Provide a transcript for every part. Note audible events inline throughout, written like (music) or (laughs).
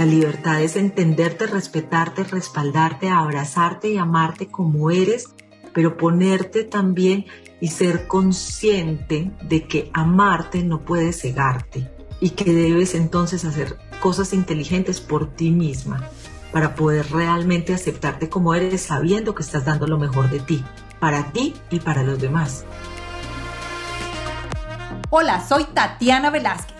La libertad es entenderte, respetarte, respaldarte, abrazarte y amarte como eres, pero ponerte también y ser consciente de que amarte no puede cegarte y que debes entonces hacer cosas inteligentes por ti misma para poder realmente aceptarte como eres sabiendo que estás dando lo mejor de ti, para ti y para los demás. Hola, soy Tatiana Velázquez.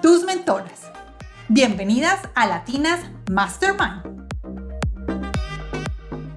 tus mentoras. Bienvenidas a Latinas Mastermind.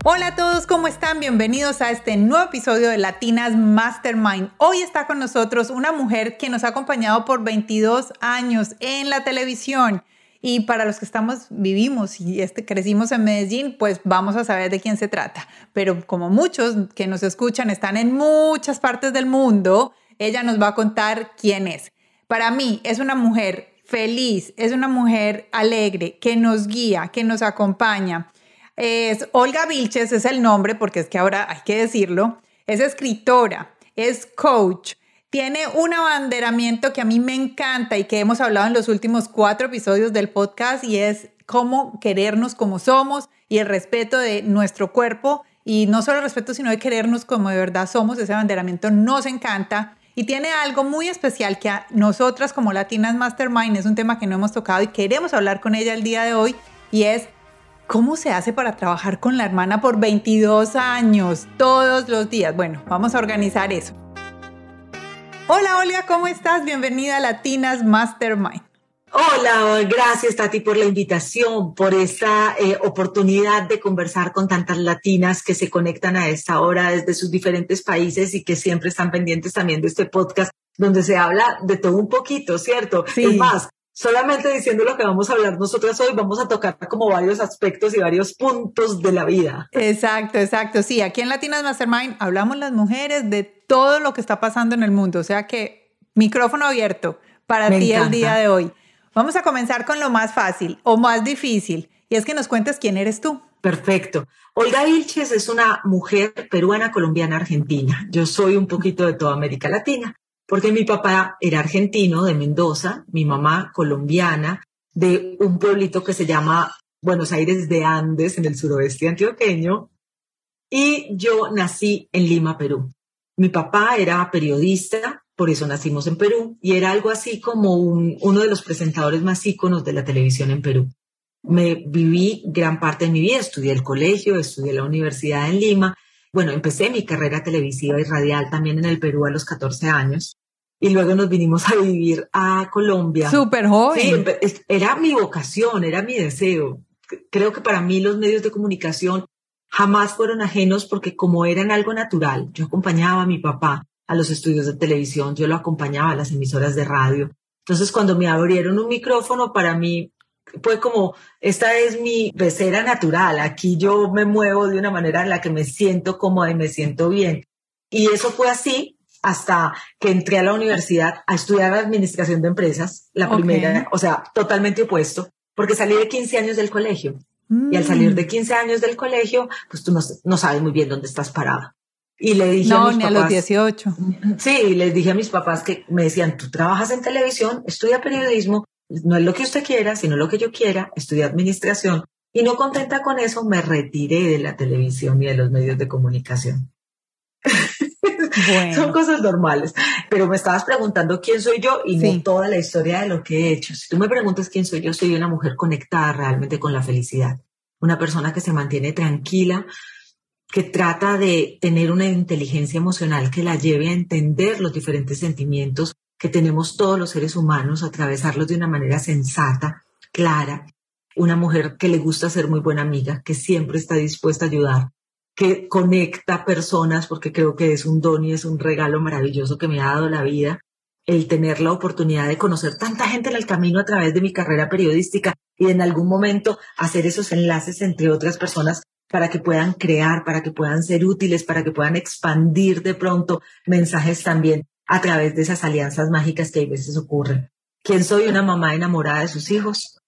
Hola a todos, ¿cómo están? Bienvenidos a este nuevo episodio de Latinas Mastermind. Hoy está con nosotros una mujer que nos ha acompañado por 22 años en la televisión. Y para los que estamos, vivimos y este, crecimos en Medellín, pues vamos a saber de quién se trata. Pero como muchos que nos escuchan están en muchas partes del mundo, ella nos va a contar quién es. Para mí es una mujer feliz, es una mujer alegre, que nos guía, que nos acompaña. Es Olga Vilches, es el nombre, porque es que ahora hay que decirlo. Es escritora, es coach, tiene un abanderamiento que a mí me encanta y que hemos hablado en los últimos cuatro episodios del podcast y es cómo querernos como somos y el respeto de nuestro cuerpo y no solo el respeto, sino de querernos como de verdad somos. Ese abanderamiento nos encanta y tiene algo muy especial que a nosotras como Latinas Mastermind es un tema que no hemos tocado y queremos hablar con ella el día de hoy y es cómo se hace para trabajar con la hermana por 22 años, todos los días. Bueno, vamos a organizar eso. Hola Olga, ¿cómo estás? Bienvenida a Latinas Mastermind. Hola, gracias Tati por la invitación, por esta eh, oportunidad de conversar con tantas latinas que se conectan a esta hora desde sus diferentes países y que siempre están pendientes también de este podcast donde se habla de todo un poquito, ¿cierto? Sí. Es más, solamente diciendo lo que vamos a hablar nosotras hoy, vamos a tocar como varios aspectos y varios puntos de la vida. Exacto, exacto. Sí, aquí en Latinas Mastermind hablamos las mujeres de todo lo que está pasando en el mundo, o sea que micrófono abierto para Me ti el día de hoy. Vamos a comenzar con lo más fácil o más difícil, y es que nos cuentes quién eres tú. Perfecto. Olga Vilches es una mujer peruana, colombiana, argentina. Yo soy un poquito de toda América Latina, porque mi papá era argentino, de Mendoza, mi mamá colombiana, de un pueblito que se llama Buenos Aires de Andes, en el suroeste antioqueño, y yo nací en Lima, Perú. Mi papá era periodista, por eso nacimos en Perú, y era algo así como un- uno de los presentadores más íconos de la televisión en Perú. Me viví gran parte de mi vida, estudié el colegio, estudié la universidad en Lima. Bueno, empecé mi carrera televisiva y radial también en el Perú a los 14 años. Y luego nos vinimos a vivir a Colombia. Súper Sí, joven. es- era mi vocación, era mi deseo. Creo que para mí los medios de comunicación jamás fueron ajenos porque como eran algo natural, yo acompañaba a mi papá a los estudios de televisión, yo lo acompañaba a las emisoras de radio. Entonces cuando me abrieron un micrófono, para mí fue como, esta es mi pecera natural, aquí yo me muevo de una manera en la que me siento cómoda y me siento bien. Y eso fue así hasta que entré a la universidad a estudiar administración de empresas, la primera, o sea, totalmente opuesto, porque salí de 15 años del colegio. Y al salir Mm. de 15 años del colegio, pues tú no, no sabes muy bien dónde estás parada. Y le dije a No, mis ni a papás, los 18. Sí, les dije a mis papás que me decían, tú trabajas en televisión, estudia periodismo, no es lo que usted quiera, sino lo que yo quiera, estudia administración. Y no contenta con eso, me retiré de la televisión y de los medios de comunicación. (laughs) Bueno. Son cosas normales. Pero me estabas preguntando quién soy yo y Sí. no toda la historia de lo que he hecho. Si tú me preguntas quién soy yo, soy una mujer conectada realmente con la felicidad. Una persona que se mantiene tranquila, que trata de tener una inteligencia emocional que la lleve a entender los diferentes sentimientos que tenemos todos los seres humanos, atravesarlos de una manera sensata, clara. Una mujer que le gusta ser muy buena amiga, que siempre está dispuesta a ayudar, que conecta personas porque creo que es un don y es un regalo maravilloso que me ha dado la vida el tener la oportunidad de conocer tanta gente en el camino a través de mi carrera periodística y en algún momento hacer esos enlaces entre otras personas para que puedan crear, para que puedan ser útiles, para que puedan expandir de pronto mensajes también a través de esas alianzas mágicas que a veces ocurren. ¿Quién soy? Una mamá enamorada de sus hijos,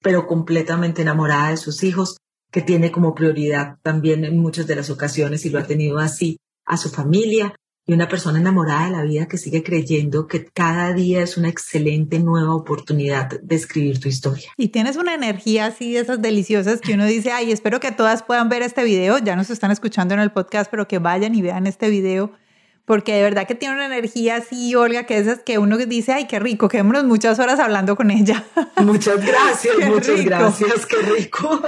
pero completamente enamorada de sus hijos, que tiene como prioridad también en muchas de las ocasiones, y lo ha tenido así, a su familia, y una persona enamorada de la vida que sigue creyendo que cada día es una excelente nueva oportunidad de escribir tu historia. Y tienes una energía así de esas deliciosas que uno dice, ay, espero que todas puedan ver este video, ya nos están escuchando en el podcast, pero que vayan y vean este video, porque de verdad que tiene una energía así, Olga, que esas que uno dice, ay, qué rico, quedémonos muchas horas hablando con ella. (laughs) Muchas gracias, (laughs) muchas gracias, qué rico.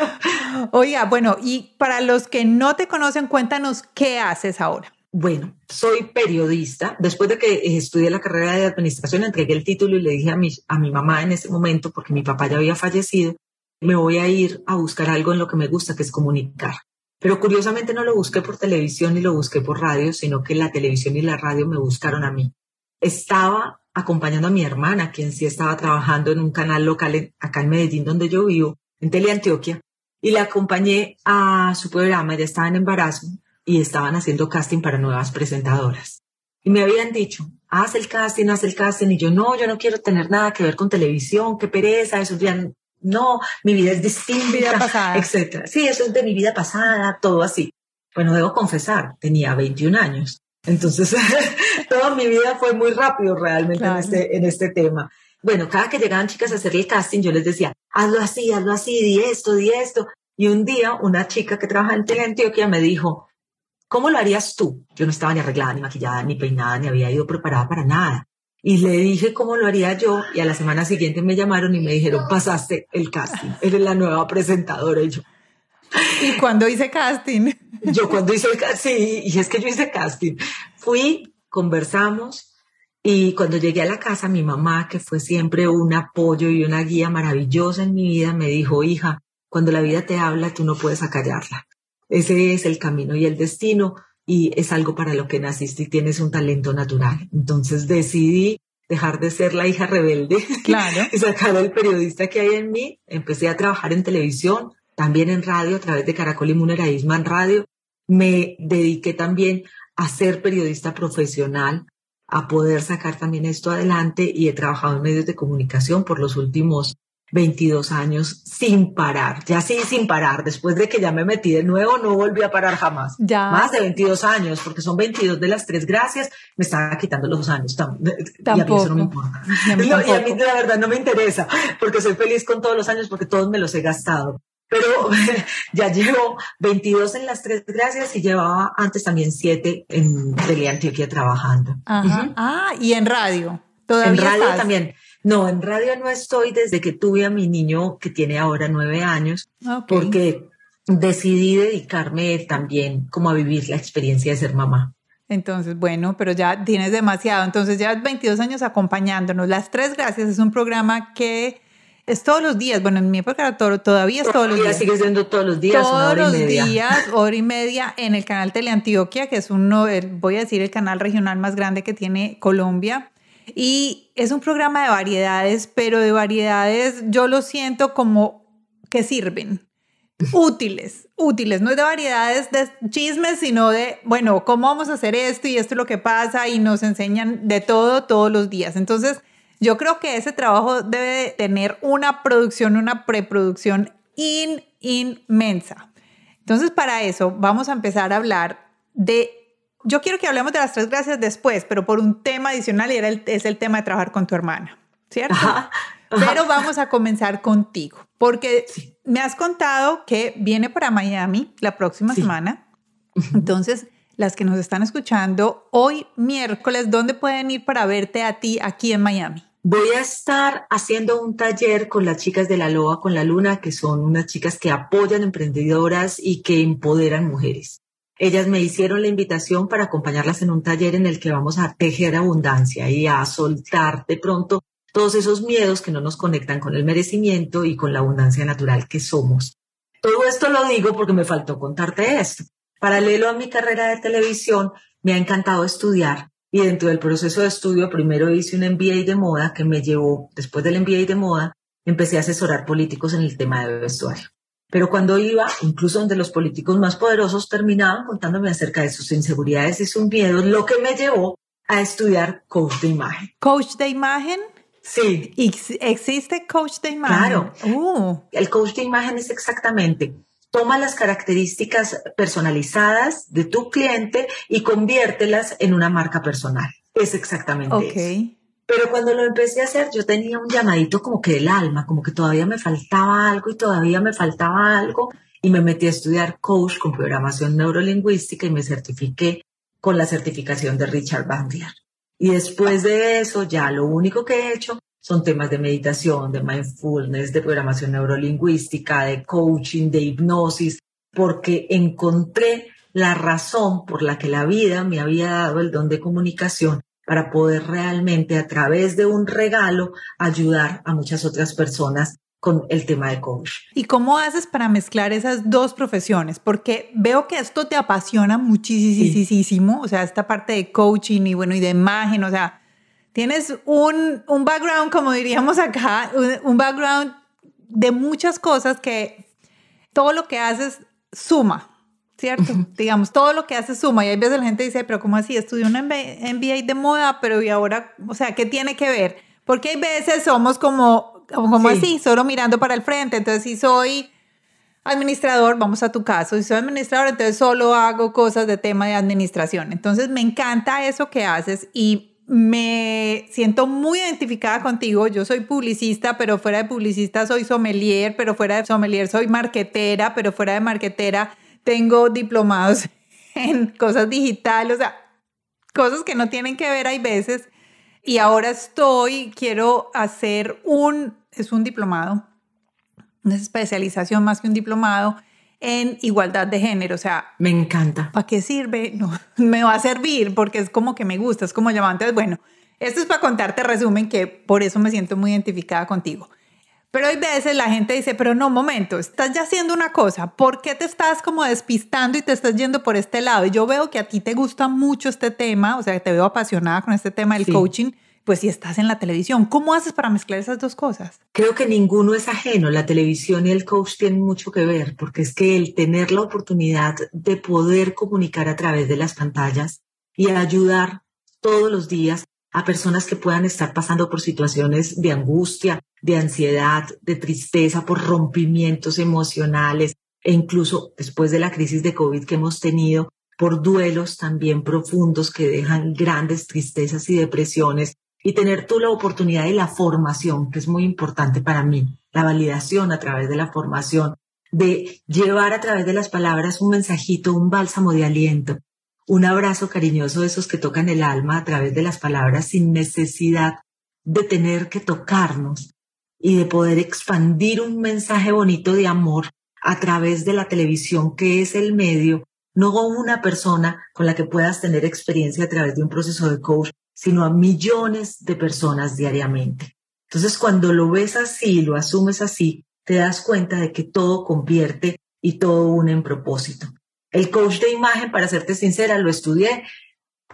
Oiga, bueno, y para los que no te conocen, cuéntanos qué haces ahora. Bueno, soy periodista. Después de que estudié la carrera de administración, entregué el título y le dije a mi, a mi mamá en ese momento, porque mi papá ya había fallecido, me voy a ir a buscar algo en lo que me gusta, que es comunicar. Pero curiosamente no lo busqué por televisión ni lo busqué por radio, sino que la televisión y la radio me buscaron a mí. Estaba acompañando a mi hermana, quien sí estaba trabajando en un canal local acá en Medellín, donde yo vivo, en Teleantioquia, y le acompañé a su programa, ella estaba en embarazo, y estaban haciendo casting para nuevas presentadoras. Y me habían dicho, haz el casting, haz el casting. Y yo, no, yo no quiero tener nada que ver con televisión, qué pereza, eso ya no, mi vida es distinta, vida pasada. etcétera. Sí, eso es de mi vida pasada, todo así. Bueno, debo confesar, tenía 21 años. Entonces, (laughs) toda mi vida fue muy rápido realmente en, este, en este tema. Bueno, cada que llegaban chicas a hacer el casting, yo les decía, hazlo así, hazlo así, di esto, di esto. Y un día, una chica que trabaja en Teleantioquia me dijo, ¿Cómo lo harías tú? Yo no estaba ni arreglada, ni maquillada, ni peinada, ni había ido preparada para nada. Y le dije cómo lo haría yo y a la semana siguiente me llamaron y me dijeron, pasaste el casting, eres la nueva presentadora. Y yo, ¿Y cuando hice casting? Yo cuando hice el casting, sí, y es que yo hice casting. Fui, conversamos y cuando llegué a la casa, mi mamá, que fue siempre un apoyo y una guía maravillosa en mi vida, me dijo, hija, cuando la vida te habla, tú no puedes acallarla. Ese es el camino y el destino y es algo para lo que naciste y tienes un talento natural. Entonces decidí dejar de ser la hija rebelde (laughs) claro. y sacar el periodista que hay en mí. Empecé a trabajar en televisión, también en radio, a través de Caracol y Munera en Radio. Me dediqué también a ser periodista profesional, a poder sacar también esto adelante y he trabajado en medios de comunicación por los últimos 22 años sin parar, ya sí sin parar, después de que ya me metí de nuevo no volví a parar jamás. Ya. Más de 22 años, porque son 22 de las tres gracias, me estaba quitando los años. Tampoco. Y a mí eso no me importa. y a mí la verdad no me interesa, porque soy feliz con todos los años, porque todos me los he gastado. Pero (laughs) ya llevo 22 en las tres gracias y llevaba antes también 7 en Antioquia trabajando. Ah, y en radio. ¿Todavía en radio también. No, en radio no estoy desde que tuve a mi niño que tiene ahora nueve años, porque decidí dedicarme también como a vivir la experiencia de ser mamá. Entonces, bueno, pero ya tienes demasiado. Entonces, ya 22 años acompañándonos. Las Tres Gracias es un programa que es todos los días. Bueno, en mi época todavía es todos los días. sigue siendo todos los días. Todos los días, hora y media en el canal Teleantioquia, que es uno, voy a decir, el canal regional más grande que tiene Colombia. Y es un programa de variedades, pero de variedades yo lo siento como que sirven, útiles, útiles, no es de variedades de chismes, sino de, bueno, ¿cómo vamos a hacer esto y esto es lo que pasa? Y nos enseñan de todo todos los días. Entonces, yo creo que ese trabajo debe tener una producción, una preproducción inmensa. Entonces, para eso vamos a empezar a hablar de yo quiero que hablemos de las tres gracias después, pero por un tema adicional y era es el tema de trabajar con tu hermana, ¿cierto? Pero vamos a comenzar contigo, porque me has contado que viene para Miami la próxima semana. Entonces, las que nos están escuchando, hoy miércoles, ¿dónde pueden ir para verte a ti aquí en Miami? Voy a estar haciendo un taller con las chicas de la Loa con la Luna, que son unas chicas que apoyan emprendedoras y que empoderan mujeres. Ellas me hicieron la invitación para acompañarlas en un taller en el que vamos a tejer abundancia y a soltar de pronto todos esos miedos que no nos conectan con el merecimiento y con la abundancia natural que somos. Todo esto lo digo porque me faltó contarte esto. Paralelo a mi carrera de televisión, me ha encantado estudiar y dentro del proceso de estudio primero hice un MBA de moda que me llevó, después del MBA de moda, empecé a asesorar políticos en el tema de vestuario. Pero cuando iba, incluso donde los políticos más poderosos terminaban contándome acerca de sus inseguridades y sus miedos, lo que me llevó a estudiar coach de imagen. ¿Coach de imagen? Sí. ¿Existe coach de imagen? Claro. Uh. El coach de imagen es exactamente, toma las características personalizadas de tu cliente y conviértelas en una marca personal. Es exactamente eso. Pero cuando lo empecé a hacer, yo tenía un llamadito como que del alma, como que todavía me faltaba algo y todavía me faltaba algo. Y me metí a estudiar coach con programación neurolingüística y me certifiqué con la certificación de Richard Bandler. Y después de eso, ya lo único que he hecho son temas de meditación, de mindfulness, de programación neurolingüística, de coaching, de hipnosis, porque encontré la razón por la que la vida me había dado el don de comunicación para poder realmente a través de un regalo ayudar a muchas otras personas con el tema de coach. ¿Y cómo haces para mezclar esas dos profesiones? Porque veo que esto te apasiona muchísimo, o sea, esta parte de coaching y bueno, y de imagen, o sea, tienes un, un background, como diríamos acá, un, background de muchas cosas que todo lo que haces suma, ¿cierto? (laughs) Digamos, todo lo que haces suma. Y hay veces la gente dice, pero ¿cómo así? Estudió un MBA de moda, pero ¿y ahora? O sea, ¿qué tiene que ver? Porque hay veces somos como como así, solo mirando para el frente. Entonces, si soy administrador, vamos a tu caso, si soy administrador, entonces solo hago cosas de tema de administración. Entonces, me encanta eso que haces y me siento muy identificada contigo. Yo soy publicista, pero fuera de publicista soy sommelier, pero fuera de sommelier soy marquetera, pero fuera de marquetera tengo diplomados (laughs) en cosas digitales, o sea, cosas que no tienen que ver hay veces y ahora estoy, quiero hacer un, es un diplomado, una especialización más que un diplomado en igualdad de género. O sea, me encanta. ¿Para qué sirve? (laughs) No, me va a servir porque es como que me gusta, es como llamante. Bueno, esto es para contarte resumen que por eso me siento muy identificada contigo. Pero hay veces la gente dice, pero no, momento, estás ya haciendo una cosa, ¿por qué te estás como despistando y te estás yendo por este lado? Y yo veo que a ti te gusta mucho este tema, o sea, te veo apasionada con este tema del coaching, pues si estás en la televisión, ¿cómo haces para mezclar esas dos cosas? Creo que ninguno es ajeno, la televisión y el coach tienen mucho que ver, porque es que el tener la oportunidad de poder comunicar a través de las pantallas y ayudar todos los días a personas que puedan estar pasando por situaciones de angustia, de ansiedad, de tristeza, por rompimientos emocionales e incluso después de la crisis de COVID que hemos tenido, por duelos también profundos que dejan grandes tristezas y depresiones. Y tener tú la oportunidad y la formación, que es muy importante para mí, la validación a través de la formación, de llevar a través de las palabras un mensajito, un bálsamo de aliento, un abrazo cariñoso de esos que tocan el alma a través de las palabras sin necesidad de tener que tocarnos, y de poder expandir un mensaje bonito de amor a través de la televisión, que es el medio, no una persona con la que puedas tener experiencia a través de un proceso de coach, sino a millones de personas diariamente. Entonces, cuando lo ves así, lo asumes así, te das cuenta de que todo convierte y todo une en propósito. El coach de imagen, para serte sincera, lo estudié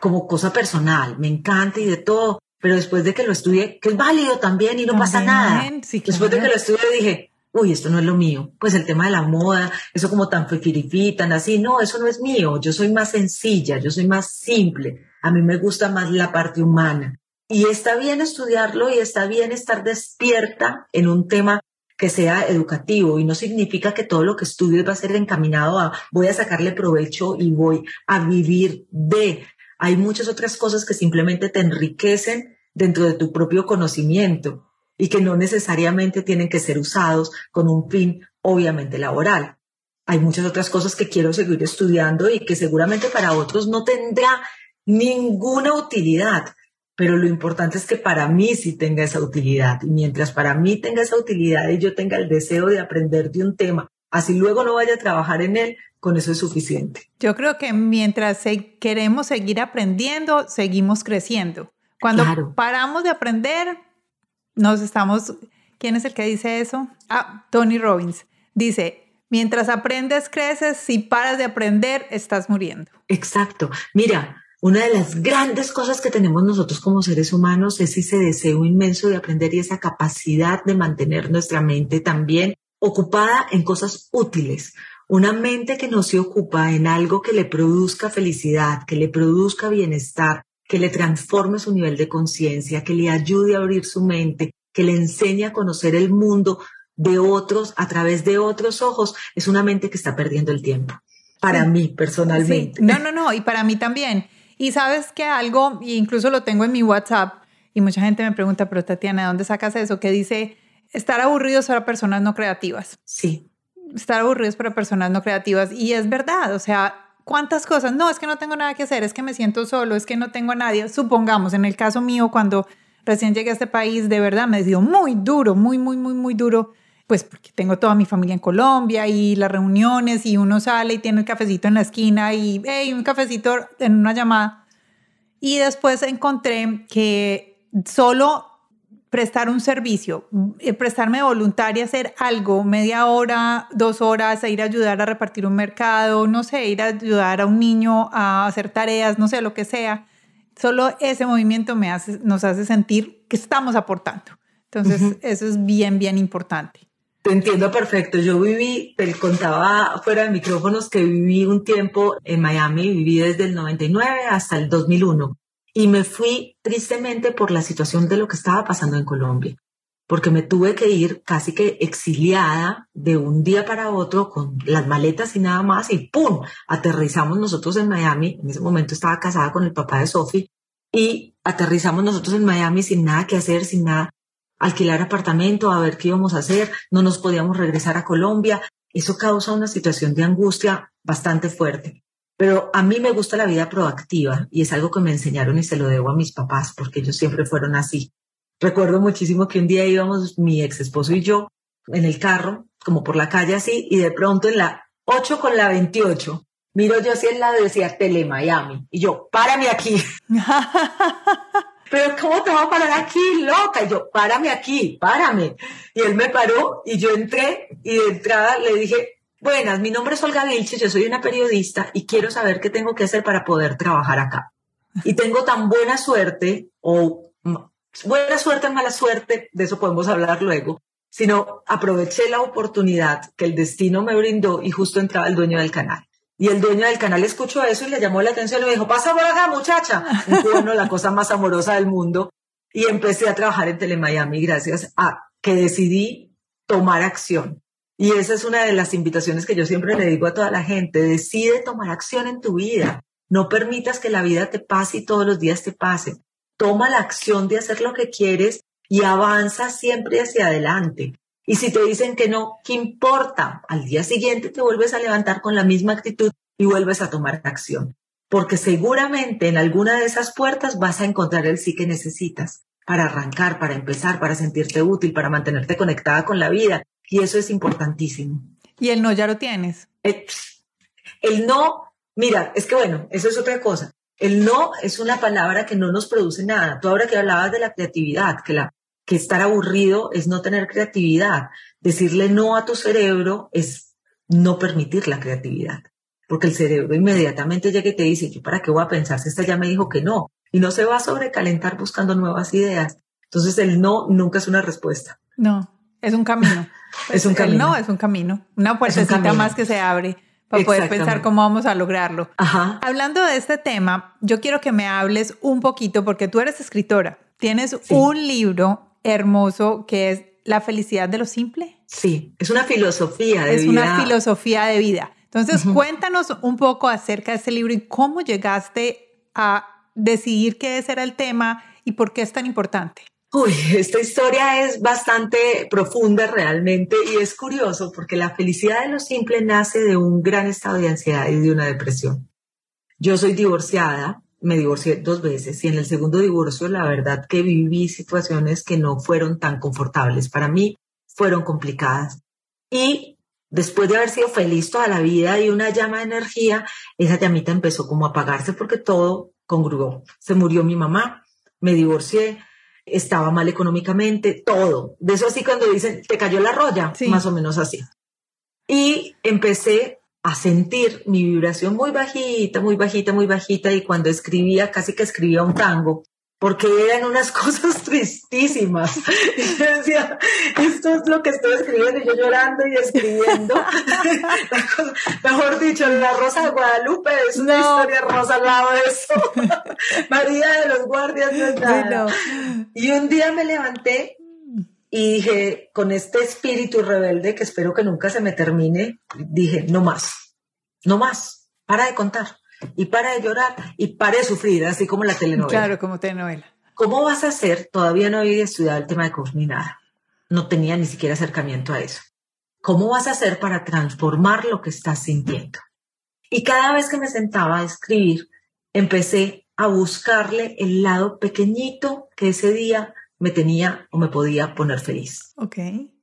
como cosa personal, me encanta y de todo, pero después de que lo estudié, que es válido también y no pasa nada. Después de que lo estudié dije, uy, esto no es lo mío. Pues el tema de la moda, eso como tan fefirifí, tan así, no, eso no es mío. Yo soy más sencilla, yo soy más simple. A mí me gusta más la parte humana. Y está bien estudiarlo y está bien estar despierta en un tema que sea educativo y no significa que todo lo que estudies va a ser encaminado a voy a sacarle provecho y voy a vivir de, hay muchas otras cosas que simplemente te enriquecen dentro de tu propio conocimiento y que no necesariamente tienen que ser usados con un fin obviamente laboral. Hay muchas otras cosas que quiero seguir estudiando y que seguramente para otros no tendrá ninguna utilidad, pero lo importante es que para mí sí tenga esa utilidad. Y mientras para mí tenga esa utilidad y yo tenga el deseo de aprender de un tema, así luego no vaya a trabajar en él, con eso es suficiente. Yo creo que mientras queremos seguir aprendiendo, seguimos creciendo. Cuando paramos de aprender, nos estamos... ¿Quién es el que dice eso? Ah, Tony Robbins. Dice, mientras aprendes, creces, si paras de aprender, estás muriendo. Exacto. Mira, una de las grandes cosas que tenemos nosotros como seres humanos es ese deseo inmenso de aprender y esa capacidad de mantener nuestra mente también ocupada en cosas útiles. Una mente que no se ocupa en algo que le produzca felicidad, que le produzca bienestar, que le transforme su nivel de conciencia, que le ayude a abrir su mente, que le enseñe a conocer el mundo de otros a través de otros ojos, es una mente que está perdiendo el tiempo. Para mí, personalmente. No, no, no, y para mí también. Y sabes que algo, incluso lo tengo en mi WhatsApp, y mucha gente me pregunta, pero Tatiana, ¿de dónde sacas eso? Que dice, estar aburridos para personas no creativas. Sí. Estar aburridos para personas no creativas. Y es verdad, o sea, ¿Cuántas cosas? No, es que no tengo nada que hacer, es que me siento solo, es que no tengo a nadie. Supongamos, en el caso mío, cuando recién llegué a este país, de verdad me dio muy duro, muy, muy, muy, muy duro, pues porque tengo toda mi familia en Colombia y las reuniones y uno sale y tiene el cafecito en la esquina y, hey, un cafecito en una llamada. Y después encontré que solo prestar un servicio, eh, prestarme voluntaria a hacer algo, media hora, dos horas, a ir a ayudar a repartir un mercado, no sé, ir a ayudar a un niño a hacer tareas, no sé, lo que sea. Solo ese movimiento me hace, nos hace sentir que estamos aportando. Entonces, eso es bien, bien importante. Te entiendo perfecto. Yo viví, te contaba fuera de micrófonos que viví un tiempo en Miami, viví desde el 99 hasta el 2001 y me fui tristemente por la situación de lo que estaba pasando en Colombia, porque me tuve que ir casi que exiliada de un día para otro con las maletas y nada más y ¡pum! Aterrizamos nosotros en Miami. En ese momento estaba casada con el papá de Sophie y aterrizamos nosotros en Miami sin nada que hacer, sin nada, alquilar apartamento, a ver qué íbamos a hacer, no nos podíamos regresar a Colombia. Eso causa una situación de angustia bastante fuerte. Pero a mí me gusta la vida proactiva y es algo que me enseñaron y se lo debo a mis papás porque ellos siempre fueron así. Recuerdo muchísimo que un día íbamos mi ex esposo y yo en el carro, como por la calle así, y de pronto en la 8 con la 28, miro yo así en lado y decía Tele Miami. Y yo, párame aquí. (laughs) Pero ¿cómo te voy a parar aquí, loca? Y yo, párame aquí, párame. Y él me paró y yo entré y de entrada le dije, Buenas, mi nombre es Olga Vilches, yo soy una periodista y quiero saber qué tengo que hacer para poder trabajar acá. Y tengo tan buena suerte, o buena suerte, mala suerte, de eso podemos hablar luego, sino aproveché la oportunidad que el destino me brindó y justo entraba el dueño del canal. Y el dueño del canal escuchó eso y le llamó la atención y me dijo, pasa por acá, muchacha. (laughs) Y bueno, la cosa más amorosa del mundo. Y empecé a trabajar en Telemiami gracias a que decidí tomar acción. Y esa es una de las invitaciones que yo siempre le digo a toda la gente. Decide tomar acción en tu vida. No permitas que la vida te pase y todos los días te pase. Toma la acción de hacer lo que quieres y avanza siempre hacia adelante. Y si te dicen que no, ¿qué importa? Al día siguiente te vuelves a levantar con la misma actitud y vuelves a tomar acción. Porque seguramente en alguna de esas puertas vas a encontrar el sí que necesitas para arrancar, para empezar, para sentirte útil, para mantenerte conectada con la vida y eso es importantísimo. ¿Y el no ya lo tienes? Eh, el, no, mira, es que bueno, eso es otra cosa. El no es una palabra que no nos produce nada. Tú ahora que hablabas de la creatividad, que, la, que estar aburrido es no tener creatividad. Decirle no a tu cerebro es no permitir la creatividad. Porque el cerebro inmediatamente llega y te dice, ¿yo para qué voy a pensar si esta ya me dijo que no? Y no se va a sobrecalentar buscando nuevas ideas. Entonces el no nunca es una respuesta. No, es un camino. (laughs) es un camino. No, es un camino. Una puertecita más que se abre para poder pensar cómo vamos a lograrlo. Hablando de este tema, yo quiero que me hables un poquito, porque tú eres escritora. Tienes un libro hermoso que es La felicidad de lo simple. Sí, es una filosofía de vida. Es una filosofía de vida. Entonces, cuéntanos un poco acerca de este libro y cómo llegaste a decidir que ese era el tema y por qué es tan importante. Uy, (laughs) esta historia es bastante profunda realmente y es curioso porque la felicidad de lo simple nace de un gran estado de ansiedad y de una depresión. Yo soy divorciada, me divorcié dos veces y en el segundo divorcio la verdad que viví situaciones que no fueron tan confortables. Para mí fueron complicadas. Y después de haber sido feliz toda la vida y una llama de energía, esa llamita empezó como a apagarse porque todo congruó. Se murió mi mamá, me divorcié, estaba mal económicamente, todo. De eso así cuando dicen, te cayó la roya, más o menos así. Y empecé a sentir mi vibración muy bajita, muy bajita, muy bajita y cuando escribía, casi que escribía un tango, porque eran unas (laughs) cosas tristísimas. Y yo decía, esto es lo que estoy escribiendo, y yo llorando y escribiendo. (laughs) mejor dicho, la Rosa de Guadalupe es una historia rosa al lado de eso. (laughs) María de los Guardias no es nada. Y un día me levanté y dije, con este espíritu rebelde que espero que nunca se me termine, dije, no más, no más, para de contar y para de llorar y para de sufrir, así como la telenovela. Claro, como telenovela. ¿Cómo vas a hacer? Todavía no había estudiado el tema de coach ni nada. No tenía ni siquiera acercamiento a eso. ¿Cómo vas a hacer para transformar lo que estás sintiendo? Y cada vez que me sentaba a escribir, empecé a buscarle el lado pequeñito que ese día me tenía o me podía poner feliz. Ok.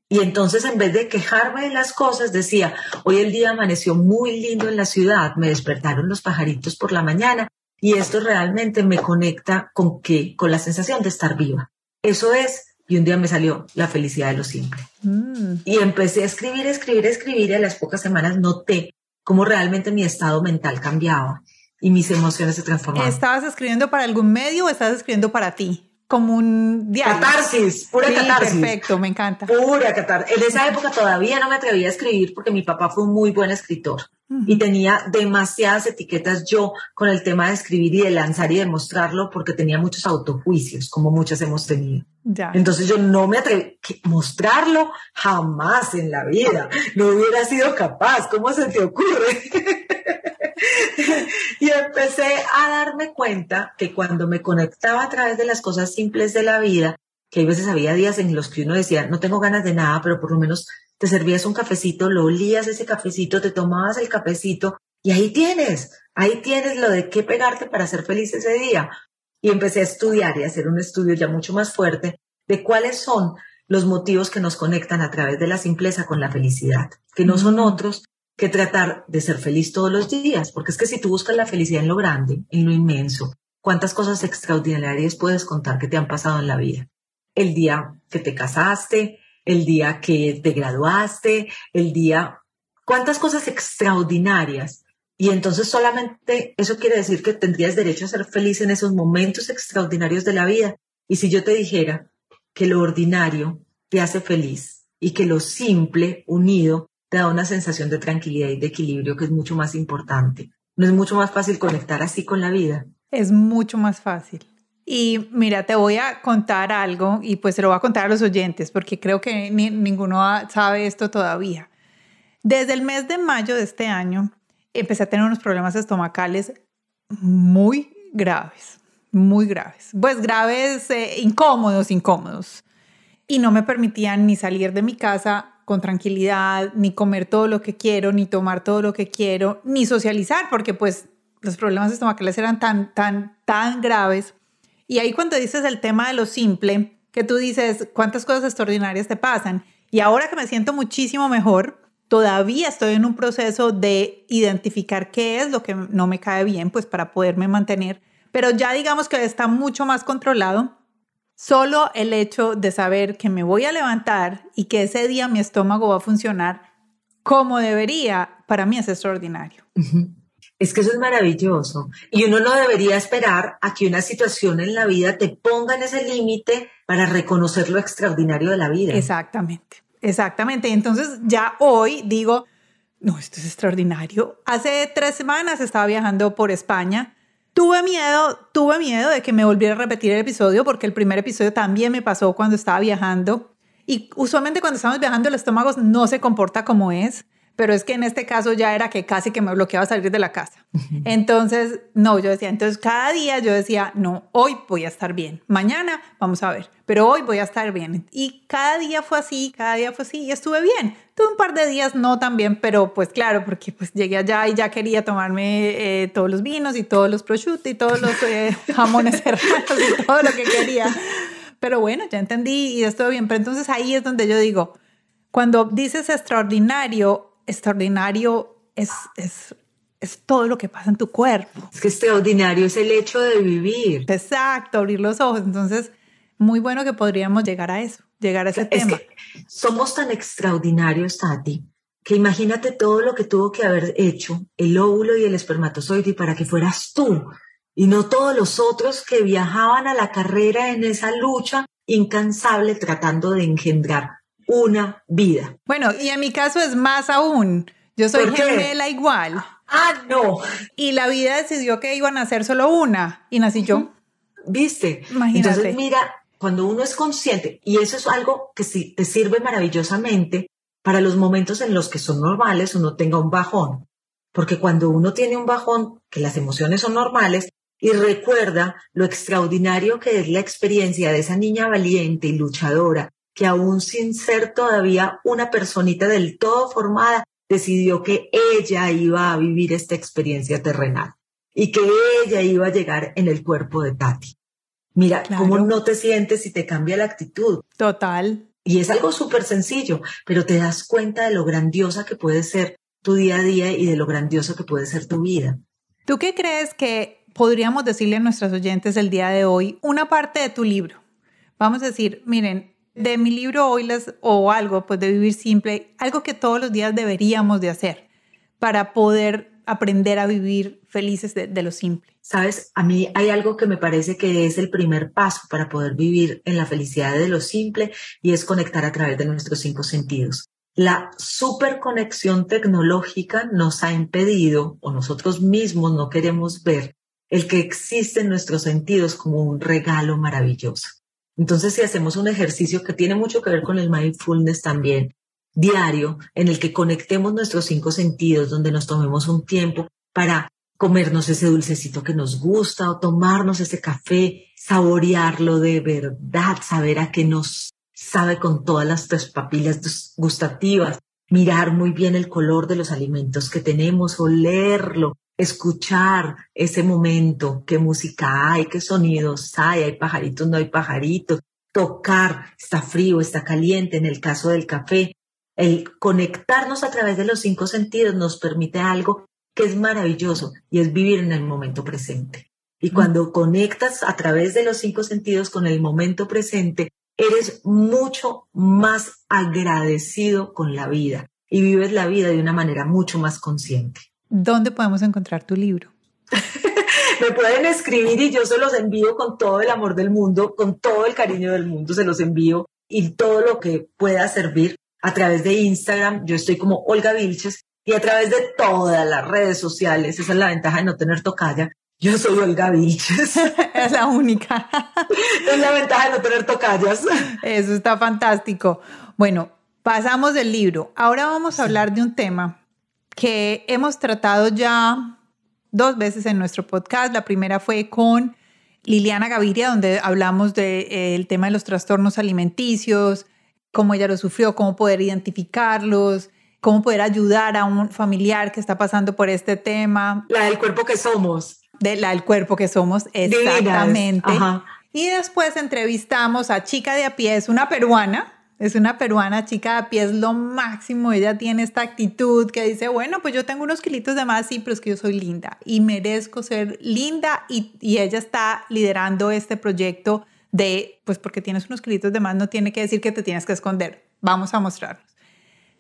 Y entonces en vez de quejarme de las cosas, decía, hoy el día amaneció muy lindo en la ciudad, me despertaron los pajaritos por la mañana y esto realmente me conecta con qué, con la sensación de estar viva. Eso es, y un día me salió la felicidad de lo simple. Mm. Y empecé a escribir, escribir, escribir y a las pocas semanas noté cómo realmente mi estado mental cambiaba y mis emociones se transformaban. ¿Estabas escribiendo para algún medio o estabas escribiendo para ti? Como un diario. Catarsis, pura catarsis. Perfecto, me encanta. Pura catarsis. En esa época todavía no me atrevía a escribir porque mi papá fue un muy buen escritor y tenía demasiadas etiquetas yo con el tema de escribir y de lanzar y de mostrarlo porque tenía muchos autojuicios, como muchas hemos tenido. Ya. Entonces yo no me atreví a mostrarlo jamás en la vida. No hubiera sido capaz. ¿Cómo se te ocurre? (laughs) empecé a darme cuenta que cuando me conectaba a través de las cosas simples de la vida, que hay veces había días en los que uno decía, no tengo ganas de nada, pero por lo menos te servías un cafecito, lo olías ese cafecito, te tomabas el cafecito y ahí tienes, ahí tienes lo de qué pegarte para ser feliz ese día. Y empecé a estudiar y a hacer un estudio ya mucho más fuerte de cuáles son los motivos que nos conectan a través de la simpleza con la felicidad, que no son otros que tratar de ser feliz todos los días, porque es que si tú buscas la felicidad en lo grande, en lo inmenso, ¿cuántas cosas extraordinarias puedes contar que te han pasado en la vida? El día que te casaste, el día que te graduaste, el día, cuántas cosas extraordinarias. Y entonces solamente eso quiere decir que tendrías derecho a ser feliz en esos momentos extraordinarios de la vida. Y si yo te dijera que lo ordinario te hace feliz y que lo simple, unido, te da una sensación de tranquilidad y de equilibrio que es mucho más importante. ¿No es mucho más fácil conectar así con la vida? Es mucho más fácil. Y mira, te voy a contar algo y pues se lo voy a contar a los oyentes porque creo que ninguno sabe esto todavía. Desde el mes de mayo de este año empecé a tener unos problemas estomacales muy graves, muy graves. Pues graves, eh, incómodos, incómodos. Y no me permitían ni salir de mi casa con tranquilidad, ni comer todo lo que quiero, ni tomar todo lo que quiero, ni socializar, porque pues los problemas estomacales eran tan, tan, tan graves. Y ahí cuando dices el tema de lo simple, que tú dices cuántas cosas extraordinarias te pasan. Y ahora que me siento muchísimo mejor, todavía estoy en un proceso de identificar qué es lo que no me cae bien, pues para poderme mantener. Pero ya digamos que está mucho más controlado Solo el hecho de saber que me voy a levantar y que ese día mi estómago va a funcionar como debería, para mí es extraordinario. Es que eso es maravilloso. Y uno no debería esperar a que una situación en la vida te ponga en ese límite para reconocer lo extraordinario de la vida. Exactamente, exactamente. Entonces ya hoy digo, no, esto es extraordinario. Hace tres semanas estaba viajando por España Tuve miedo, tuve miedo de que me volviera a repetir el episodio porque el primer episodio también me pasó cuando estaba viajando. Y usualmente cuando estamos viajando el estómago no se comporta como es pero es que en este caso ya era que casi que me bloqueaba salir de la casa. Entonces, no, yo decía, entonces cada día yo decía, no, hoy voy a estar bien, mañana vamos a ver, pero hoy voy a estar bien. Y cada día fue así, cada día fue así y estuve bien. Tuve un par de días no tan bien, pero pues claro, porque pues llegué allá y ya quería tomarme eh, todos los vinos y todos los prosciutto y todos los eh, (laughs) jamones serranos y todo lo que quería. Pero bueno, ya entendí y estuve bien. Pero entonces ahí es donde yo digo, cuando dices extraordinario, extraordinario es, es, es todo lo que pasa en tu cuerpo. Es que extraordinario es el hecho de vivir. Exacto, abrir los ojos. Entonces, muy bueno que podríamos llegar a eso, llegar a ese tema. somos tan extraordinarios, Tati, que imagínate todo lo que tuvo que haber hecho el óvulo y el espermatozoide para que fueras tú y no todos los otros que viajaban a la carrera en esa lucha incansable tratando de engendrar una vida. Bueno, y en mi caso es más aún. Yo soy gemela igual. Ah, no. Y la vida decidió que iban a ser solo una y nací yo. ¿Viste? Imagínate. Entonces, mira, cuando uno es consciente, y eso es algo que sí te sirve maravillosamente para los momentos en los que son normales uno tenga un bajón. Porque cuando uno tiene un bajón, que las emociones son normales, y recuerda lo extraordinario que es la experiencia de esa niña valiente y luchadora, que aún sin ser todavía una personita del todo formada, decidió que ella iba a vivir esta experiencia terrenal y que ella iba a llegar en el cuerpo de Tati. Mira, cómo no te sientes si te cambia la actitud. Total. Y es algo súper sencillo, pero te das cuenta de lo grandiosa que puede ser tu día a día y de lo grandioso que puede ser tu vida. ¿Tú qué crees que podríamos decirle a nuestros oyentes el día de hoy una parte de tu libro? Vamos a decir, miren, de mi libro hoy o algo, pues de vivir simple, algo que todos los días deberíamos de hacer para poder aprender a vivir felices de, de, lo simple. Sabes, a mí hay algo que me parece que es el primer paso para poder vivir en la felicidad de lo simple y es conectar a través de nuestros cinco sentidos. La superconexión tecnológica nos ha impedido, o nosotros mismos no queremos ver, el que existen nuestros sentidos como un regalo maravilloso. Entonces, si hacemos un ejercicio que tiene mucho que ver con el mindfulness también, diario, en el que conectemos nuestros cinco sentidos, donde nos tomemos un tiempo para comernos ese dulcecito que nos gusta o tomarnos ese café, saborearlo de verdad, saber a qué nos sabe con todas las tres papilas gustativas, mirar muy bien el color de los alimentos que tenemos, olerlo, escuchar ese momento, qué música hay, qué sonidos hay, hay pajaritos, no hay pajaritos, tocar, está frío, está caliente, en el caso del café. El conectarnos a través de los cinco sentidos nos permite algo que es maravilloso y es vivir en el momento presente. Y cuando conectas a través de los cinco sentidos con el momento presente, eres mucho más agradecido con la vida y vives la vida de una manera mucho más consciente. ¿Dónde podemos encontrar tu libro? (laughs) Me pueden escribir y yo se los envío con todo el amor del mundo, con todo el cariño del mundo, se los envío y todo lo que pueda servir a través de Instagram. Yo estoy como Olga Vilches y a través de todas las redes sociales. Esa es la ventaja de no tener tocaya. Yo soy Olga Vilches. (laughs) es la única. (laughs) es la ventaja de no tener tocallas. Eso está fantástico. Bueno, pasamos del libro. Ahora vamos a hablar de un tema que hemos tratado ya dos veces en nuestro podcast. La primera fue con Liliana Gaviria, donde hablamos del de, eh, tema de los trastornos alimenticios, cómo ella lo sufrió, cómo poder identificarlos, cómo poder ayudar a un familiar que está pasando por este tema. La del cuerpo que somos. De la del cuerpo que somos, exactamente. Y después entrevistamos a Chica de a pie, es una peruana, es una peruana chica de pies lo máximo. Ella tiene esta actitud que dice, bueno, pues yo tengo unos kilitos de más, sí, pero es que yo soy linda y merezco ser linda. Y, y ella está liderando este proyecto de, pues porque tienes unos kilitos de más, no tiene que decir que te tienes que esconder. Vamos a mostrarnos.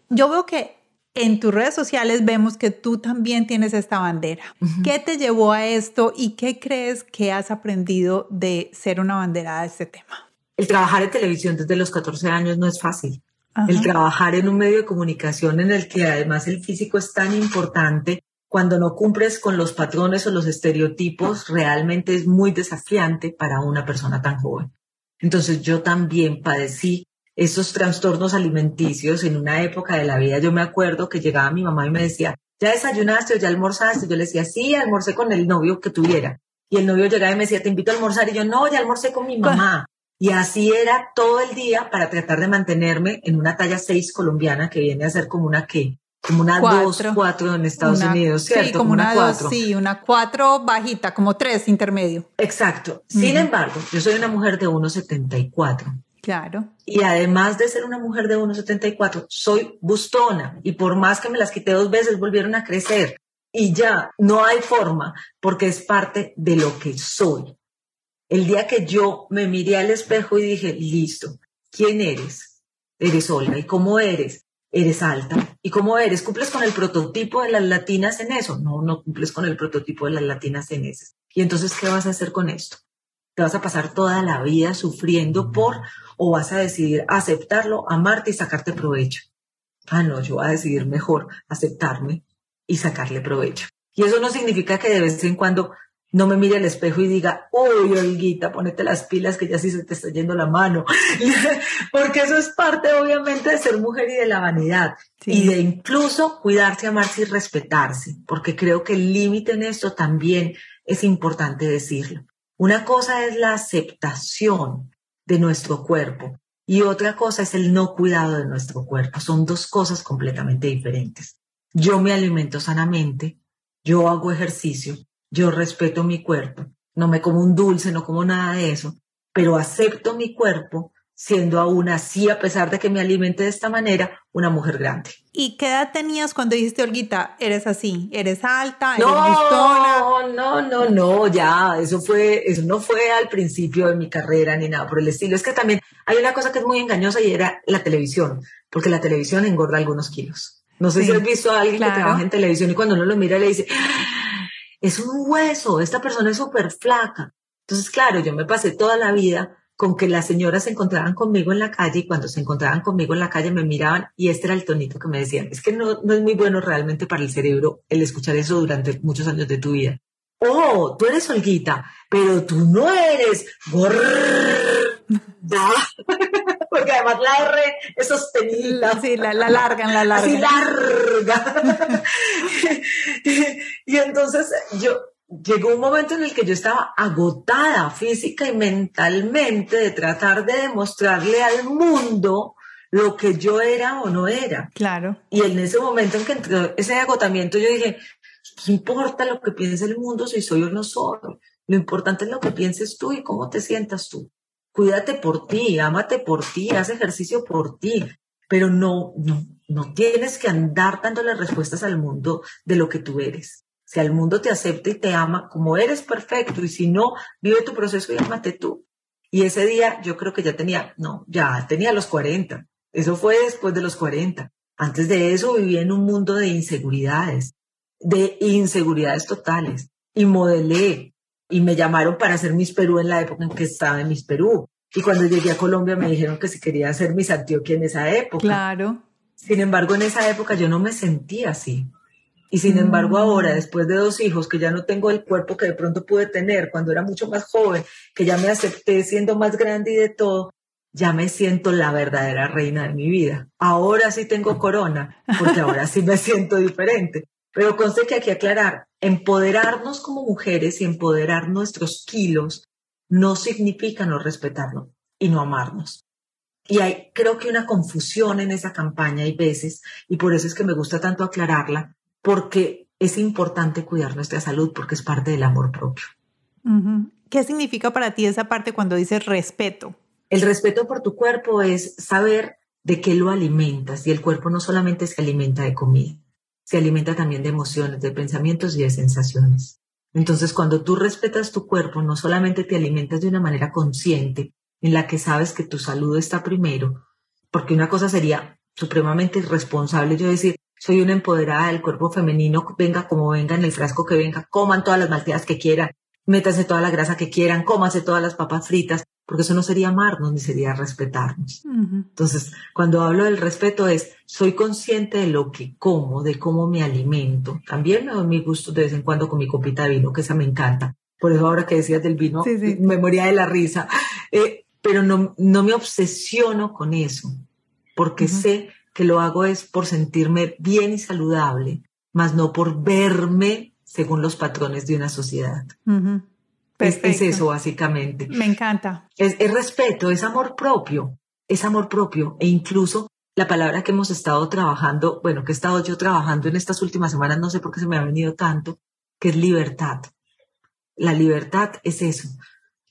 Yo veo que en tus redes sociales vemos que tú también tienes esta bandera. ¿Qué te llevó a esto y qué crees que has aprendido de ser una bandera de este tema? El trabajar en televisión desde los 14 años no es fácil. El trabajar en un medio de comunicación en el que además el físico es tan importante, cuando no cumples con los patrones o los estereotipos, realmente es muy desafiante para una persona tan joven. Entonces yo también padecí esos trastornos alimenticios en una época de la vida. Yo me acuerdo que llegaba mi mamá y me decía, ¿ya desayunaste o ya almorzaste? Yo le decía, sí, almorcé con el novio que tuviera. Y el novio llegaba y me decía, te invito a almorzar. Y yo, no, ya almorcé con mi mamá. Y así era todo el día para tratar de mantenerme en una talla 6 colombiana que viene a ser como una qué, como una 2, 4 en Estados Unidos, ¿cierto? Sí, como, una 2, sí, una 4 bajita, como 3 intermedio. Exacto. Sin embargo, yo soy una mujer de 1,74. Claro. Y además de ser una mujer de 1,74, soy bustona y por más que me las quité dos veces, volvieron a crecer. Y ya no hay forma porque es parte de lo que soy. El día que yo me miré al espejo y dije, listo, ¿quién eres? Eres Olga. ¿Y cómo eres? Eres alta ¿Y cómo eres? ¿Cumples con el prototipo de las latinas en eso? No, no cumples con el prototipo de las latinas en eso. ¿Y entonces qué vas a hacer con esto? ¿Te vas a pasar toda la vida sufriendo por o vas a decidir aceptarlo, amarte y sacarte provecho? Ah, no, yo voy a decidir mejor aceptarme y sacarle provecho. Y eso no significa que de vez en cuando no me mire al espejo y diga, uy, Olguita, ponete las pilas que ya sí se te está yendo la mano. (laughs) Porque eso es parte, obviamente, de ser mujer y de la vanidad. Y de incluso cuidarse, amarse y respetarse. Porque creo que el límite en esto también es importante decirlo. Una cosa es la aceptación de nuestro cuerpo y otra cosa es el no cuidado de nuestro cuerpo. Son dos cosas completamente diferentes. Yo me alimento sanamente, yo hago ejercicio, yo respeto mi cuerpo, no me como un dulce, no como nada de eso, pero acepto mi cuerpo siendo aún así, a pesar de que me alimente de esta manera, una mujer grande. ¿Y qué edad tenías cuando dijiste, Olguita, eres así, eres alta, eres no, No, no, no, ya, eso fue, eso no fue al principio de mi carrera ni nada por el estilo. Es que también hay una cosa que es muy engañosa y era la televisión, porque la televisión engorda algunos kilos. No sé si has visto a alguien que trabaja en televisión y cuando uno lo mira le dice, es un hueso, esta persona es súper flaca. Entonces, claro, yo me pasé toda la vida con que las señoras se encontraban conmigo en la calle y cuando se encontraban conmigo en la calle me miraban y este era el tonito que me decían. Es que no, no es muy bueno realmente para el cerebro el escuchar eso durante muchos años de tu vida. Oh, tú eres Olguita, pero tú no eres (laughs) Porque además la R es sostenida. Sí, la, la largan, la larga. Así larga. y entonces yo, llegó un momento en el que yo estaba agotada física y mentalmente de tratar de demostrarle al mundo lo que yo era o no era. Claro. Y en ese momento en que entró ese agotamiento, yo dije, ¿qué importa lo que piense el mundo si soy o no soy? Lo importante es lo que pienses tú y cómo te sientas tú. Cuídate por ti, ámate por ti, haz ejercicio por ti, pero no, no, no tienes que andar dándole respuestas al mundo de lo que tú eres. Si al mundo te acepta y te ama como eres perfecto y si no, vive tu proceso y ámate tú. Y ese día yo creo que ya tenía, no, ya tenía los 40. Eso fue después de los 40. Antes de eso vivía en un mundo de inseguridades, de inseguridades totales. Y modelé. Y me llamaron para hacer Miss Perú en la época en que estaba en Miss Perú. Y cuando llegué a Colombia me dijeron que si quería hacer Miss Antioquia en esa época. Claro. Sin embargo, en esa época yo no me sentía así. Y sin embargo ahora, mm. después de dos hijos, que ya no tengo el cuerpo que de pronto pude tener cuando era mucho más joven, que ya me acepté siendo más grande y de todo, ya me siento la verdadera reina de mi vida. Ahora sí tengo corona, porque ahora sí me (laughs) siento diferente. Pero conste que hay que aclarar, empoderarnos como mujeres y empoderar nuestros kilos no significa no respetarnos y no amarnos. Y hay, creo que una confusión en esa campaña hay veces, y por eso es que me gusta tanto aclararla, porque es importante cuidar nuestra salud porque es parte del amor propio. ¿Qué significa para ti esa parte cuando dices respeto? El respeto por tu cuerpo es saber de qué lo alimentas y el cuerpo no solamente se alimenta de comida, se alimenta también de emociones, de pensamientos y de sensaciones. Entonces, cuando tú respetas tu cuerpo, no solamente te alimentas de una manera consciente, en la que sabes que tu salud está primero, porque una cosa sería supremamente irresponsable yo decir, soy una empoderada del cuerpo femenino, venga como venga, en el frasco que venga, coman todas las malteadas que quieran, métanse toda la grasa que quieran, cómanse todas las papas fritas, porque eso no sería amarnos ni sería respetarnos. Entonces, cuando hablo del respeto es, soy consciente de lo que como, de cómo me alimento. También me doy mi gusto de vez en cuando con mi copita de vino, que esa me encanta. Por eso ahora que decías del vino, me moría de la risa. Eh, pero no, no me obsesiono con eso, porque sé que lo hago es por sentirme bien y saludable, más no por verme según los patrones de una sociedad. Es, eso, básicamente. Me encanta. Es, es, respeto, es amor propio, es amor propio. E incluso la palabra que hemos estado trabajando, bueno, que he estado yo trabajando en estas últimas semanas, no sé por qué se me ha venido tanto, que es libertad. La libertad es eso.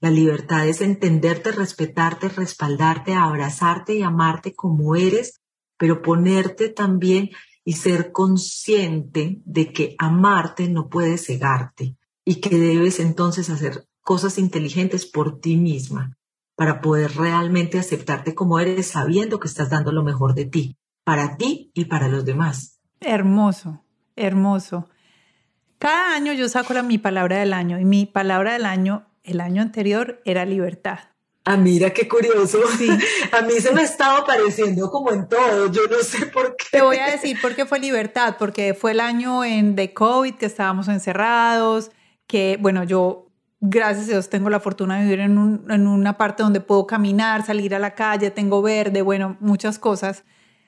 La libertad es entenderte, respetarte, respaldarte, abrazarte y amarte como eres pero ponerte también y ser consciente de que amarte no puede cegarte y que debes entonces hacer cosas inteligentes por ti misma para poder realmente aceptarte como eres sabiendo que estás dando lo mejor de ti. para ti y para los demás. Hermoso, hermoso. Cada año yo saco la, mi palabra del año y mi palabra del año, el año anterior, era libertad. Ah, mira qué curioso. Sí. (laughs) A mí se me estaba pareciendo como en todo. Yo no sé por qué. Te voy a decir por qué fue libertad, porque fue el año en, de COVID que estábamos encerrados, que bueno, yo gracias a Dios tengo la fortuna de vivir en, un, en una parte donde puedo caminar, salir a la calle, tengo verde, bueno, muchas cosas.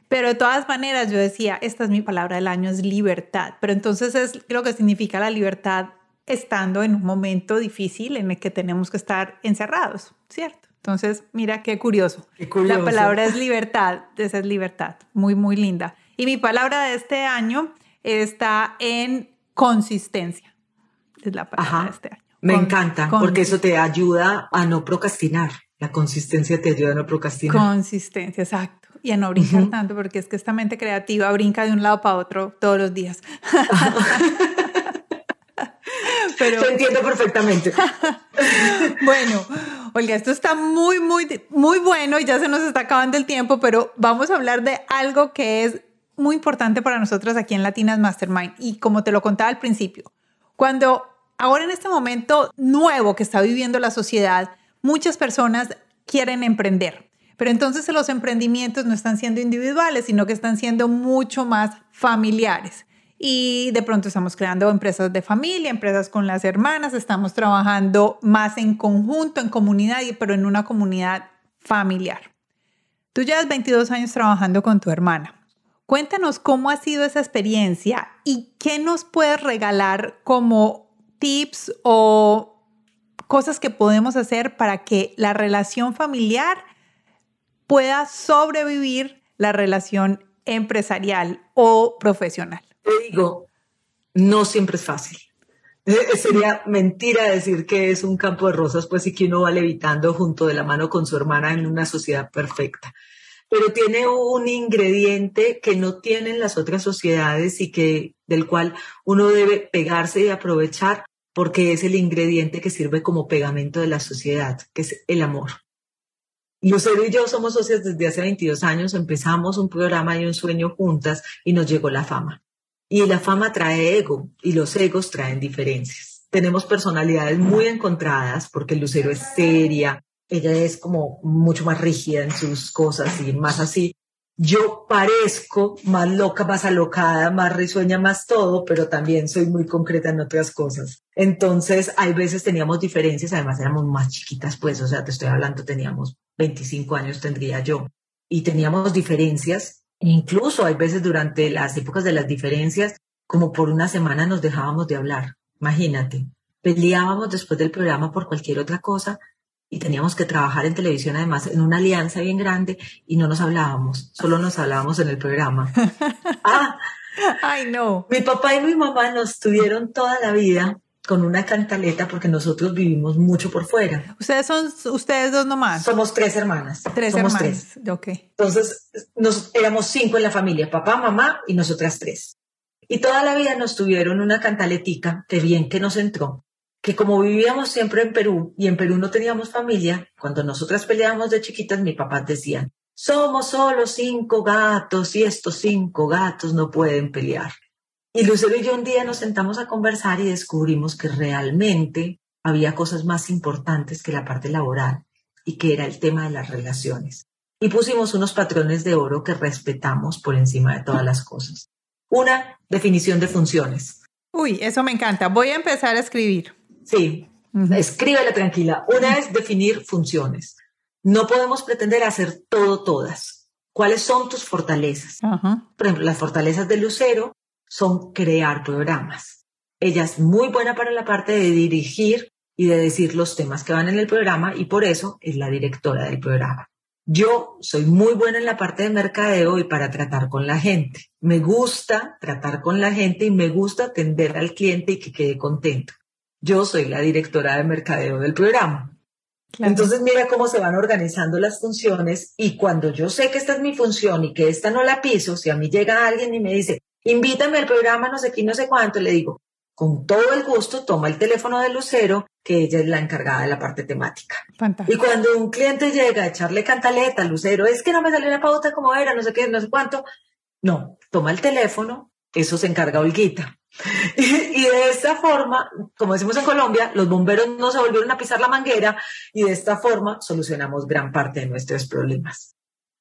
Pero de todas maneras yo decía, esta es mi palabra del año, es libertad. Pero entonces es lo que significa la libertad estando en un momento difícil en el que tenemos que estar encerrados, ¿cierto? Entonces, mira qué curioso. La palabra es libertad, esa es libertad, muy, muy linda. Y mi palabra de este año está en consistencia. Es la palabra de este año. Me encanta, porque eso te ayuda a no procrastinar. La consistencia te ayuda a no procrastinar. Consistencia, exacto. Y a no brincar tanto, porque es que esta mente creativa brinca de un lado para otro todos los días. (laughs) Pero... Te entiendo perfectamente. (laughs) bueno, Olga, esto está muy, muy, muy bueno y ya se nos está acabando el tiempo, pero vamos a hablar de algo que es muy importante para nosotros aquí en Latinas Mastermind. Y como te lo contaba al principio, cuando ahora en este momento nuevo que está viviendo la sociedad, muchas personas quieren emprender. Pero entonces los emprendimientos no están siendo individuales, sino que están siendo mucho más familiares y de pronto estamos creando empresas de familia, empresas con las hermanas, estamos trabajando más en conjunto, en comunidad, pero en una comunidad familiar. Tú llevas 22 años trabajando con tu hermana. Cuéntanos cómo ha sido esa experiencia y qué nos puedes regalar como tips o cosas que podemos hacer para que la relación familiar pueda sobrevivir la relación empresarial o profesional digo, no siempre es fácil. Eh, sería mentira decir que es un campo de rosas, pues sí que uno va levitando junto de la mano con su hermana en una sociedad perfecta. Pero tiene un ingrediente que no tienen las otras sociedades y que del cual uno debe pegarse y aprovechar porque es el ingrediente que sirve como pegamento de la sociedad, que es el amor. Lucero y yo somos socios desde hace 22 años, empezamos un programa y un sueño juntas y nos llegó la fama. Y la fama trae ego y los egos traen diferencias. Tenemos personalidades muy encontradas porque Lucero es seria, ella es como mucho más rígida en sus cosas y más así. Yo parezco más loca, más alocada, más risueña, más todo, pero también soy muy concreta en otras cosas. Entonces, hay veces teníamos diferencias, además éramos más chiquitas, pues, o sea, te estoy hablando, teníamos 25 años, tendría yo, y teníamos diferencias Incluso hay veces durante las épocas de las diferencias, como por una semana nos dejábamos de hablar. Imagínate, peleábamos después del programa por cualquier otra cosa y teníamos que trabajar en televisión además en una alianza bien grande y no nos hablábamos, solo nos hablábamos en el programa. (laughs) ah, ay no. Mi papá y mi mamá nos tuvieron toda la vida con una cantaleta porque nosotros vivimos mucho por fuera. ¿Ustedes son ustedes dos nomás? Somos tres hermanas. Tres Somos hermanas. Tres. Ok. Entonces, nos, éramos cinco en la familia, papá, mamá y nosotras tres. Y toda la vida nos tuvieron una cantaletica, que bien que nos entró, que como vivíamos siempre en Perú y en Perú no teníamos familia, cuando nosotras peleábamos de chiquitas, mi papá decía, somos solo cinco gatos y estos cinco gatos no pueden pelear. Y Lucero y yo un día nos sentamos a conversar y descubrimos que realmente había cosas más importantes que la parte laboral y que era el tema de las relaciones. Y pusimos unos patrones de oro que respetamos por encima de todas las cosas. Una, definición de funciones. Uy, eso me encanta. Voy a empezar a escribir. Sí, escríbela tranquila. Una es definir funciones. No podemos pretender hacer todo todas. ¿Cuáles son tus fortalezas? Por ejemplo, las fortalezas de Lucero son crear programas. Ella es muy buena para la parte de dirigir y de decir los temas que van en el programa y por eso es la directora del programa. Yo soy muy buena en la parte de mercadeo y para tratar con la gente. Me gusta tratar con la gente y me gusta atender al cliente y que quede contento. Yo soy la directora de mercadeo del programa. Entonces mira cómo se van organizando las funciones y cuando yo sé que esta es mi función y que esta no la piso, si a mí llega alguien y me dice, invítame al programa, no sé qué, no sé cuánto, le digo, con todo el gusto, toma el teléfono de Lucero, que ella es la encargada de la parte temática. Y cuando un cliente llega a echarle cantaleta Lucero, es que no me salió la pauta como era, no sé qué, no sé cuánto, No, toma el teléfono, eso se encarga Olguita. (laughs) Y, de esta forma, como decimos en Colombia, los bomberos no se volvieron a pisar la manguera y de esta forma solucionamos gran parte de nuestros problemas.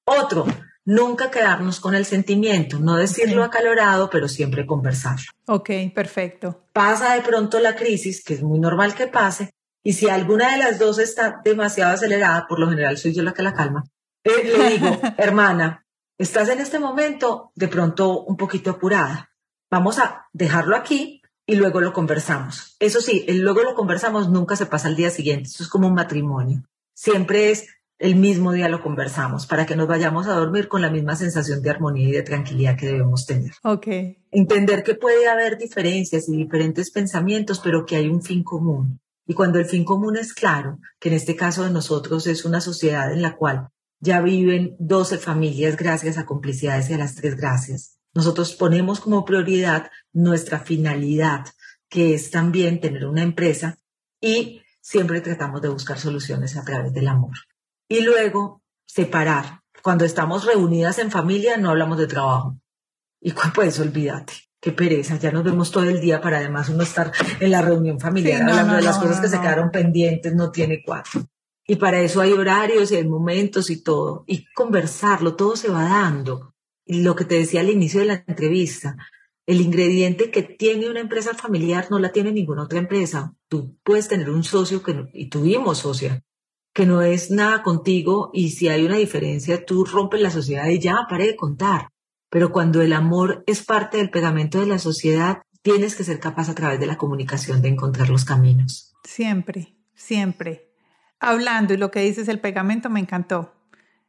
Otro, nunca quedarnos con el sentimiento, no decirlo acalorado, pero siempre conversarlo. Ok, perfecto. Pasa de pronto la crisis, que es muy normal que pase, y si alguna de las dos está demasiado acelerada, por lo general soy yo la que la calma, eh, le digo, (laughs) hermana, estás en este momento de pronto un poquito apurada. Vamos a dejarlo aquí y luego lo conversamos. Eso sí, el luego lo conversamos nunca se pasa al día siguiente. Eso es como un matrimonio. Siempre es el mismo día lo conversamos para que nos vayamos a dormir con la misma sensación de armonía y de tranquilidad que debemos tener. Ok. Entender que puede haber diferencias y diferentes pensamientos, pero que hay un fin común. Y cuando el fin común es claro, que en este caso de nosotros es una sociedad en la cual ya viven 12 familias gracias a complicidades y a las tres gracias. Nosotros ponemos como prioridad nuestra finalidad, que es también tener una empresa y siempre tratamos de buscar soluciones a través del amor. Y luego, separar. Cuando estamos reunidas en familia no hablamos de trabajo. Y pues olvídate, qué pereza, ya nos vemos todo el día para además uno estar en la reunión familiar hablando de las cosas que se quedaron pendientes, no tiene cuatro. Y para eso hay horarios y hay momentos y todo. Y conversarlo, todo se va dando. Lo que te decía al inicio de la entrevista, el ingrediente que tiene una empresa familiar no la tiene ninguna otra empresa. Tú puedes tener un socio que, y tuvimos socia, que no es nada contigo y si hay una diferencia, tú rompes la sociedad y ya, pare de contar. Pero cuando el amor es parte del pegamento de la sociedad, tienes que ser capaz a través de la comunicación de encontrar los caminos. Siempre, siempre hablando y lo que dices, el pegamento me encantó.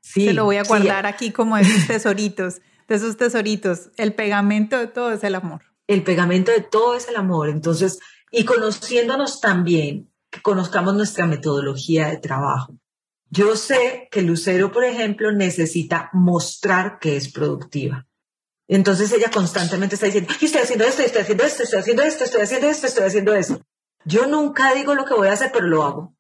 Sí, Se lo voy a guardar aquí como de esos tesoritos, de esos tesoritos. El pegamento de todo es el amor. El pegamento de todo es el amor. Entonces, y conociéndonos también, que conozcamos nuestra metodología de trabajo. Yo sé que Lucero, por ejemplo, necesita mostrar que es productiva. Entonces ella constantemente está diciendo, estoy haciendo esto, estoy haciendo esto, estoy haciendo esto, estoy haciendo esto, estoy haciendo esto. Yo nunca digo lo que voy a hacer, pero lo hago.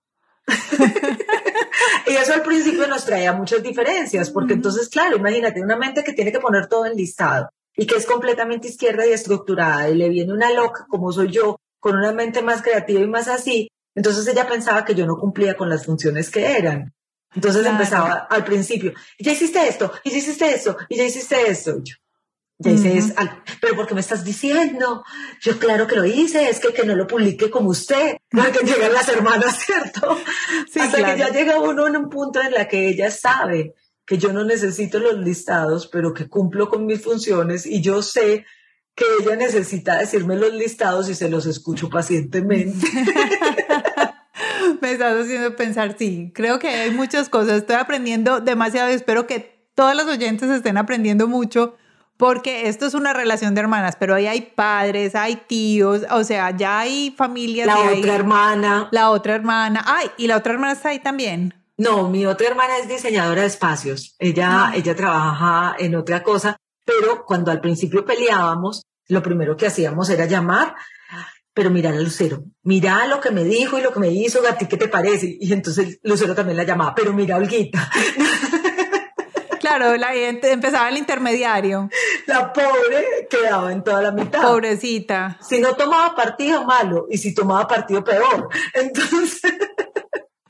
Y eso al principio nos traía muchas diferencias, porque entonces, claro, imagínate una mente que tiene que poner todo en listado y que es completamente izquierda y estructurada, y le viene una loca como soy yo, con una mente más creativa y más así, entonces ella pensaba que yo no cumplía con las funciones que eran. Entonces empezaba al principio, ya hiciste esto, y ya hiciste esto, y ya hiciste esto. yo, ya dices, pero ¿por qué me estás diciendo? Yo claro que lo hice, es que, que no lo publique como usted, que llegan las hermanas, (laughs) ¿cierto? Hasta que ya llega uno en un punto en la que ella sabe que yo no necesito los listados, pero que cumplo con mis funciones y yo sé que ella necesita decirme los listados y se los escucho pacientemente. (laughs) me estás haciendo pensar, sí, creo que hay muchas cosas, estoy aprendiendo demasiado y espero que todos los oyentes estén aprendiendo mucho porque esto es una relación de hermanas, pero ahí hay padres, hay tíos, o sea, ya hay familias. La otra hermana. La otra hermana. Ay, y la otra hermana está ahí también. No, mi otra hermana es diseñadora de espacios. Ella, ah. ella trabaja en otra cosa, pero cuando al principio peleábamos, lo primero que hacíamos era llamar, pero mirar a Lucero, mira lo que me dijo y lo que me hizo, a ti qué te parece. Y entonces Lucero también la llamaba, pero mira, Olguita. (laughs) Claro, la empezaba el intermediario. La pobre quedaba en toda la mitad. Pobrecita. Si no tomaba partido, malo. Y si tomaba partido, peor. Entonces. (laughs)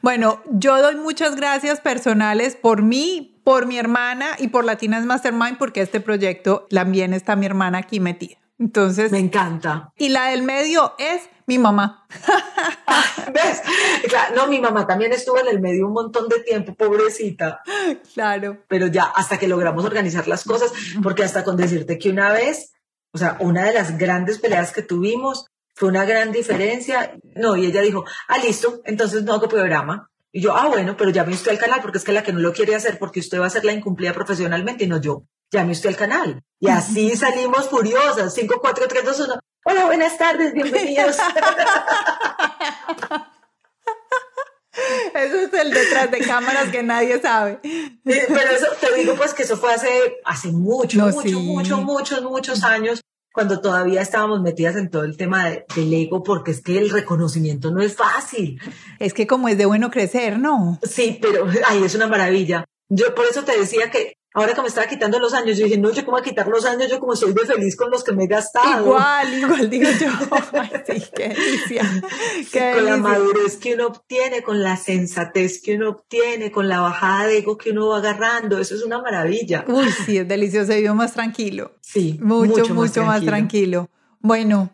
Bueno, yo doy muchas gracias personales por mí, por mi hermana y por Latinas Mastermind, porque este proyecto también está mi hermana aquí metida. Entonces. Me encanta. Y la del medio es mi mamá. (laughs) ¿Ves? no, mi mamá también estuvo en el medio un montón de tiempo, pobrecita. Claro. Pero ya hasta que logramos organizar las cosas, porque hasta con decirte que una vez, o sea, una de las grandes peleas que tuvimos fue una gran diferencia. No, y ella dijo, ah, listo, entonces no hago programa. Y yo, ah, bueno, pero llame usted al canal porque es que la que no lo quiere hacer porque usted va a ser la incumplida profesionalmente y no yo. Llame usted al canal. Y así salimos furiosas. 5, 4, 3, 2, 1. Hola, buenas tardes, bienvenidos. (laughs) Eso es el detrás de cámaras que nadie sabe. pero eso te digo pues que eso fue hace, hace mucho, mucho, mucho, muchos, muchos años, cuando todavía estábamos metidas en todo el tema del ego, porque es que el reconocimiento no es fácil. Es que como es de bueno crecer, ¿no? Sí, pero ahí es una maravilla. Yo por eso te decía que ahora que me estaba quitando los años, yo dije, no, yo cómo a quitar los años, yo como soy de feliz con los que me he gastado. Igual, igual (laughs) digo yo. sí, qué delicia. con la madurez que uno obtiene, con la sensatez que uno obtiene, con la bajada de ego que uno va agarrando, eso es una maravilla. Uy, sí, es delicioso, se vive más tranquilo. Sí, mucho, mucho, más, tranquilo. Bueno,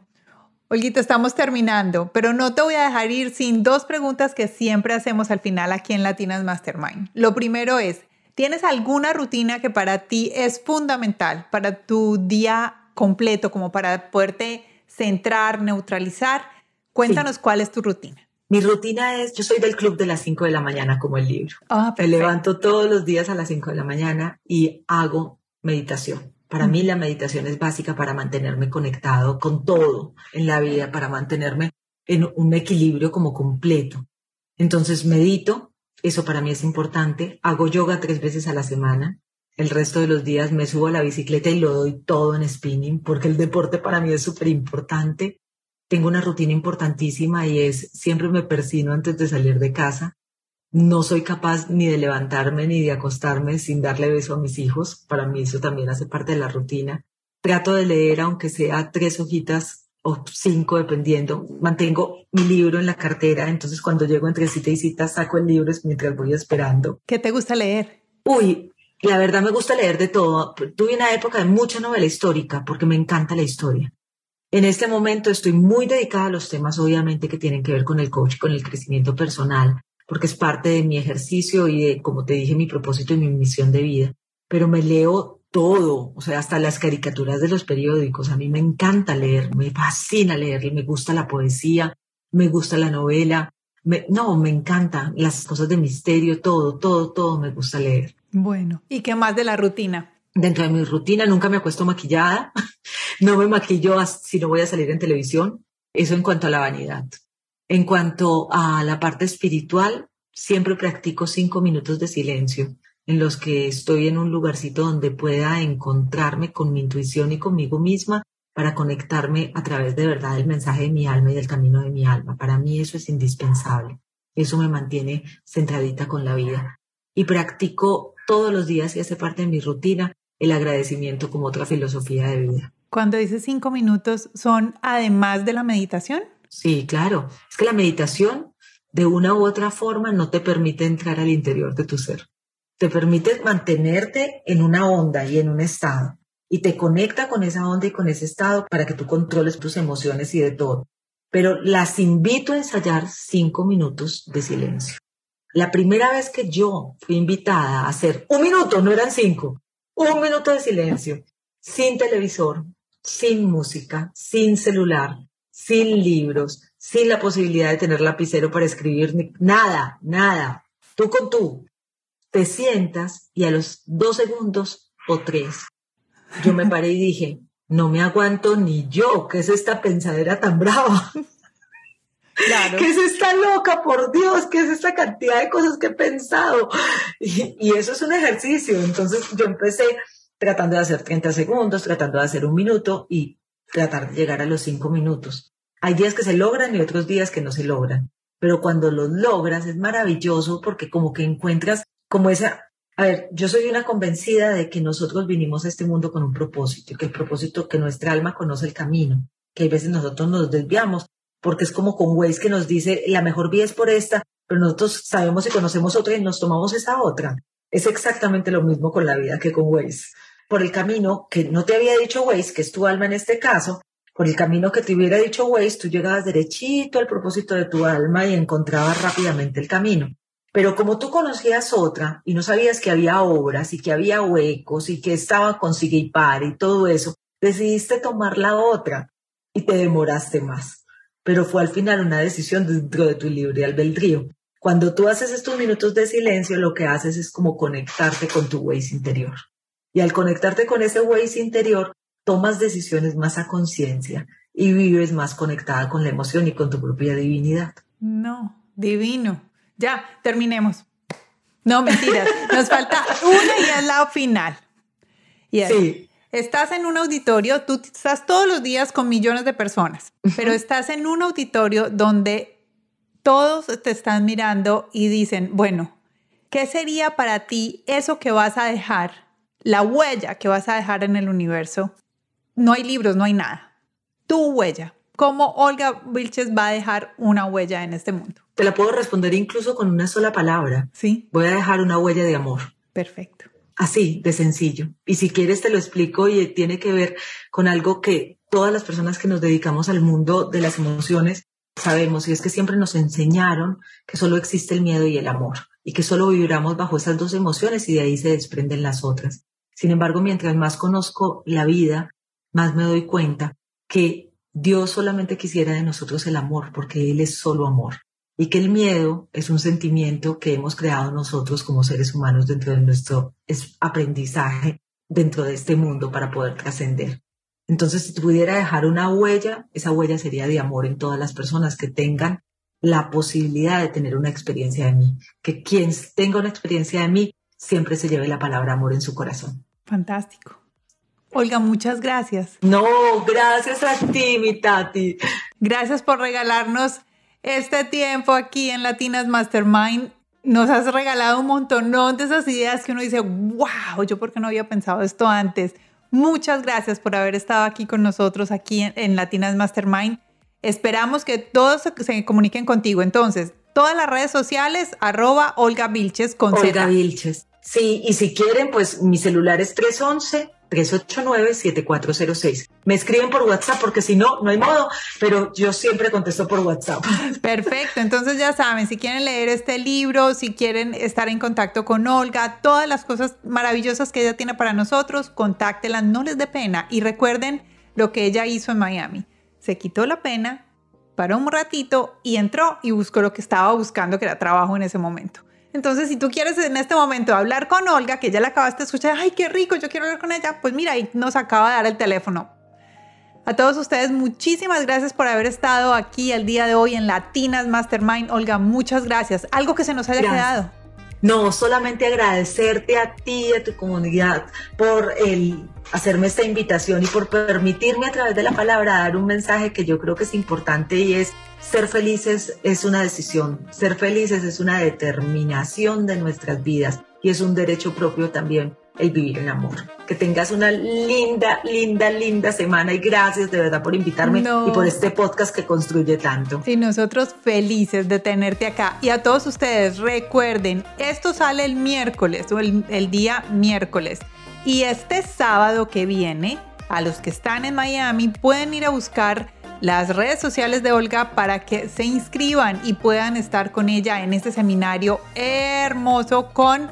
Olguita, estamos terminando, pero no te voy a dejar ir sin dos preguntas que siempre hacemos al final aquí en Latinas Mastermind. Lo primero es, ¿tienes alguna rutina que para ti es fundamental para tu día completo, como para poderte centrar, neutralizar? Cuéntanos cuál es tu rutina. Mi rutina es, yo soy del club de las 5 de la mañana como el libro. Ah, Me levanto todos los días a las 5 de la mañana y hago meditación. Para mí la meditación es básica para mantenerme conectado con todo en la vida, para mantenerme en un equilibrio como completo. Entonces medito, eso para mí es importante. Hago yoga tres veces a la semana. El resto de los días me subo a la bicicleta y lo doy todo en spinning, porque el deporte para mí es súper importante. Tengo una rutina importantísima y es siempre me persino antes de salir de casa no soy capaz ni de levantarme ni de acostarme sin darle beso a mis hijos. Para mí eso también hace parte de la rutina. Trato de leer, aunque sea tres hojitas o cinco, dependiendo. Mantengo mi libro en la cartera, entonces cuando llego entre cita y cita saco el libro mientras voy esperando. ¿Qué te gusta leer? Uy, la verdad me gusta leer de todo. Tuve una época de mucha novela histórica porque me encanta la historia. En este momento estoy muy dedicada a los temas, obviamente, que tienen que ver con el coach, con el crecimiento personal, porque es parte de mi ejercicio y de, como te dije, mi propósito y mi misión de vida. Pero me leo todo, o sea, hasta las caricaturas de los periódicos. A mí me encanta leer, me fascina leer, me gusta la poesía, me gusta la novela. no, me encanta las cosas de misterio, todo, todo, todo me gusta leer. Bueno, ¿y qué más de la rutina? Dentro de mi rutina nunca me acuesto maquillada, (laughs) no me maquillo si no voy a salir en televisión. Eso en cuanto a la vanidad. En cuanto a la parte espiritual, siempre practico cinco minutos de silencio en los que estoy en un lugarcito donde pueda encontrarme con mi intuición y conmigo misma para conectarme a través de verdad del mensaje de mi alma y del camino de mi alma. Para mí eso es indispensable. Eso me mantiene centradita con la vida. Y practico todos los días y hace parte de mi rutina el agradecimiento como otra filosofía de vida. Cuando dices cinco minutos, ¿son además de la meditación? Sí, claro. Es que la meditación, de una u otra forma, no te permite entrar al interior de tu ser. Te permite mantenerte en una onda y en un estado. Y te conecta con esa onda y con ese estado para que tú controles tus emociones y de todo. Pero las invito a ensayar cinco minutos de silencio. La primera vez que yo fui invitada a hacer un minuto, no eran cinco, un minuto de silencio, sin televisor, sin música, sin celular, sin libros, sin la posibilidad de tener lapicero para escribir, nada, nada. Tú con tú, te sientas y a los dos segundos o tres, yo me paré y dije, no me aguanto ni yo, ¿qué es esta pensadera tan brava? Claro. ¿Qué es esta loca, por Dios? ¿Qué es esta cantidad de cosas que he pensado? Y, y, eso es un ejercicio. Entonces yo empecé tratando de hacer 30 segundos, tratando de hacer un minuto y tratar de llegar a los cinco minutos. Hay días que se logran y otros días que no se logran, pero cuando los logras es maravilloso porque como que encuentras como esa... A ver, yo soy una convencida de que nosotros vinimos a este mundo con un propósito y que el propósito, que nuestra alma conoce el camino, que hay veces nosotros nos desviamos porque es como con Waze que nos dice la mejor vía es por esta, pero nosotros sabemos y conocemos otra y nos tomamos esa otra. Es exactamente lo mismo con la vida que con Waze por el camino que no te había dicho Waze, que es tu alma en este caso, por el camino que te hubiera dicho Waze, tú llegabas derechito al propósito de tu alma y encontrabas rápidamente el camino. Pero como tú conocías otra y no sabías que había obras y que había huecos y que estaba con sigue y y todo eso, decidiste tomar la otra y te demoraste más. Pero fue al final una decisión dentro de tu libre albedrío. Cuando tú haces estos minutos de silencio, lo que haces es como conectarte con tu Waze interior. Y al conectarte con ese Waze interior, tomas decisiones más a conciencia y vives más conectada con la emoción y con tu propia divinidad. No, divino. Ya, terminemos. No, mentiras. Nos falta una y es la final. Y sí. Estás en un auditorio, tú estás todos los días con millones de personas, pero estás en un auditorio donde todos te están mirando y dicen, bueno, ¿qué sería para ti eso que vas a dejar la huella que vas a dejar en el universo, no hay libros, no hay nada. Tu huella. ¿Cómo Olga Vilches va a dejar una huella en este mundo? Te la puedo responder incluso con una sola palabra. Sí. Voy a dejar una huella de amor. Perfecto. Así, de sencillo. Y si quieres te lo explico y tiene que ver con algo que todas las personas que nos dedicamos al mundo de las emociones sabemos, y es que siempre nos enseñaron que solo existe el miedo y el amor, y que solo vibramos bajo esas dos emociones y de ahí se desprenden las otras. Sin embargo, mientras más conozco la vida, más me doy cuenta que Dios solamente quisiera de nosotros el amor, porque Él es solo amor y que el miedo es un sentimiento que hemos creado nosotros como seres humanos dentro de nuestro aprendizaje dentro de este mundo para poder trascender. Entonces, si pudiera dejar una huella, esa huella sería de amor en todas las personas que tengan la posibilidad de tener una experiencia de mí, que quien tenga una experiencia de mí siempre se lleve la palabra amor en su corazón. Fantástico. Olga, muchas gracias. No, gracias a ti, mi Tati. Gracias por regalarnos este tiempo aquí en Latinas Mastermind. Nos has regalado un montón de esas ideas que uno dice, wow, yo por qué no había pensado esto antes. Muchas gracias por haber estado aquí con nosotros, aquí en, Latinas Mastermind. Esperamos que todos se, comuniquen contigo. Entonces, todas las redes sociales, arroba Olga Vilches con Olga Vilches. Sí, y si quieren, pues mi celular es 311 389-7406. Me escriben por WhatsApp porque si no, no hay modo, pero yo siempre contesto por WhatsApp. (laughs) Perfecto, entonces ya saben, si quieren leer este libro, si quieren estar en contacto con Olga, todas las cosas maravillosas que ella tiene para nosotros, contáctela, no les dé pena y recuerden lo que ella hizo en Miami. Se quitó la pena, paró un ratito y entró y buscó lo que estaba buscando, que era trabajo en ese momento. Entonces, si tú quieres en este momento hablar con Olga, que ya la acabaste de escuchar, ay, qué rico, yo quiero hablar con ella, pues mira, ahí nos acaba de dar el teléfono. A todos ustedes, muchísimas gracias por haber estado aquí el día de hoy en Latinas Mastermind. Olga, muchas gracias. Algo que se nos haya quedado. No, solamente agradecerte a ti y a tu comunidad por el hacerme esta invitación y por permitirme a través de la palabra dar un mensaje que yo creo que es importante y es ser felices es una decisión, ser felices es una determinación de nuestras vidas y es un derecho propio también el vivir en amor. Que tengas una linda, linda, linda semana y gracias de verdad por invitarme y por este podcast que construye tanto. Sí, nosotros felices de tenerte acá. Y a todos ustedes, recuerden, esto sale el miércoles o el, el día miércoles. Y este sábado que viene, a los que están en Miami, pueden ir a buscar las redes sociales de Olga para que se inscriban y puedan estar con ella en este seminario hermoso con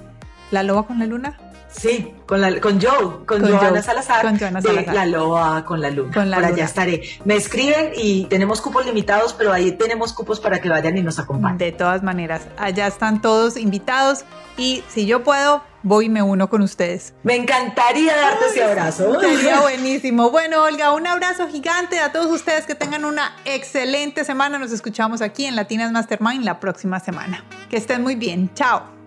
La Loba con la Luna. Sí, con, la, con Joe, con, Joana Salazar. Con Joana Salazar. la Loa con la Luna. Con la Por allá estaré. Me escriben y tenemos cupos limitados, pero ahí tenemos cupos para que vayan y nos acompañen. De todas maneras, allá están todos invitados y si yo puedo, voy y me uno con ustedes. Me encantaría darte ese abrazo. Sería buenísimo. Bueno, Olga, un abrazo gigante a todos ustedes que tengan una excelente semana. Nos escuchamos aquí en Latinas Mastermind la próxima semana. Que estén muy bien. Chao.